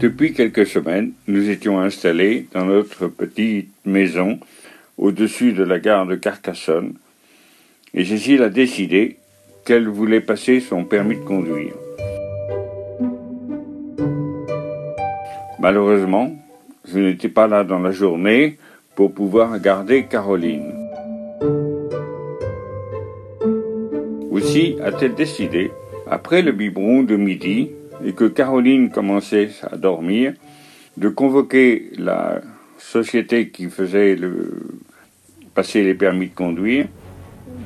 Depuis quelques semaines, nous étions installés dans notre petite maison au-dessus de la gare de Carcassonne et Cécile a décidé qu'elle voulait passer son permis de conduire. Malheureusement, je n'étais pas là dans la journée pour pouvoir garder Caroline. Aussi a-t-elle décidé, après le biberon de midi, et que Caroline commençait à dormir, de convoquer la société qui faisait passer les permis de conduire,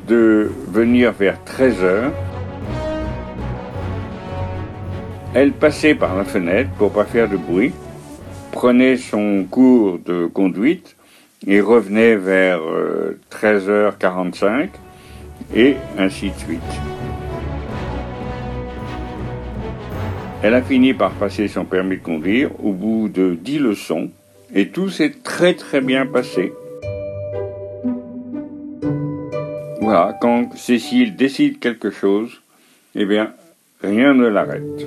de venir vers 13 heures. Elle passait par la fenêtre pour pas faire de bruit, prenait son cours de conduite et revenait vers 13h45 euh, et ainsi de suite. Elle a fini par passer son permis de conduire au bout de dix leçons et tout s'est très très bien passé. Voilà, quand Cécile décide quelque chose, eh bien, rien ne l'arrête.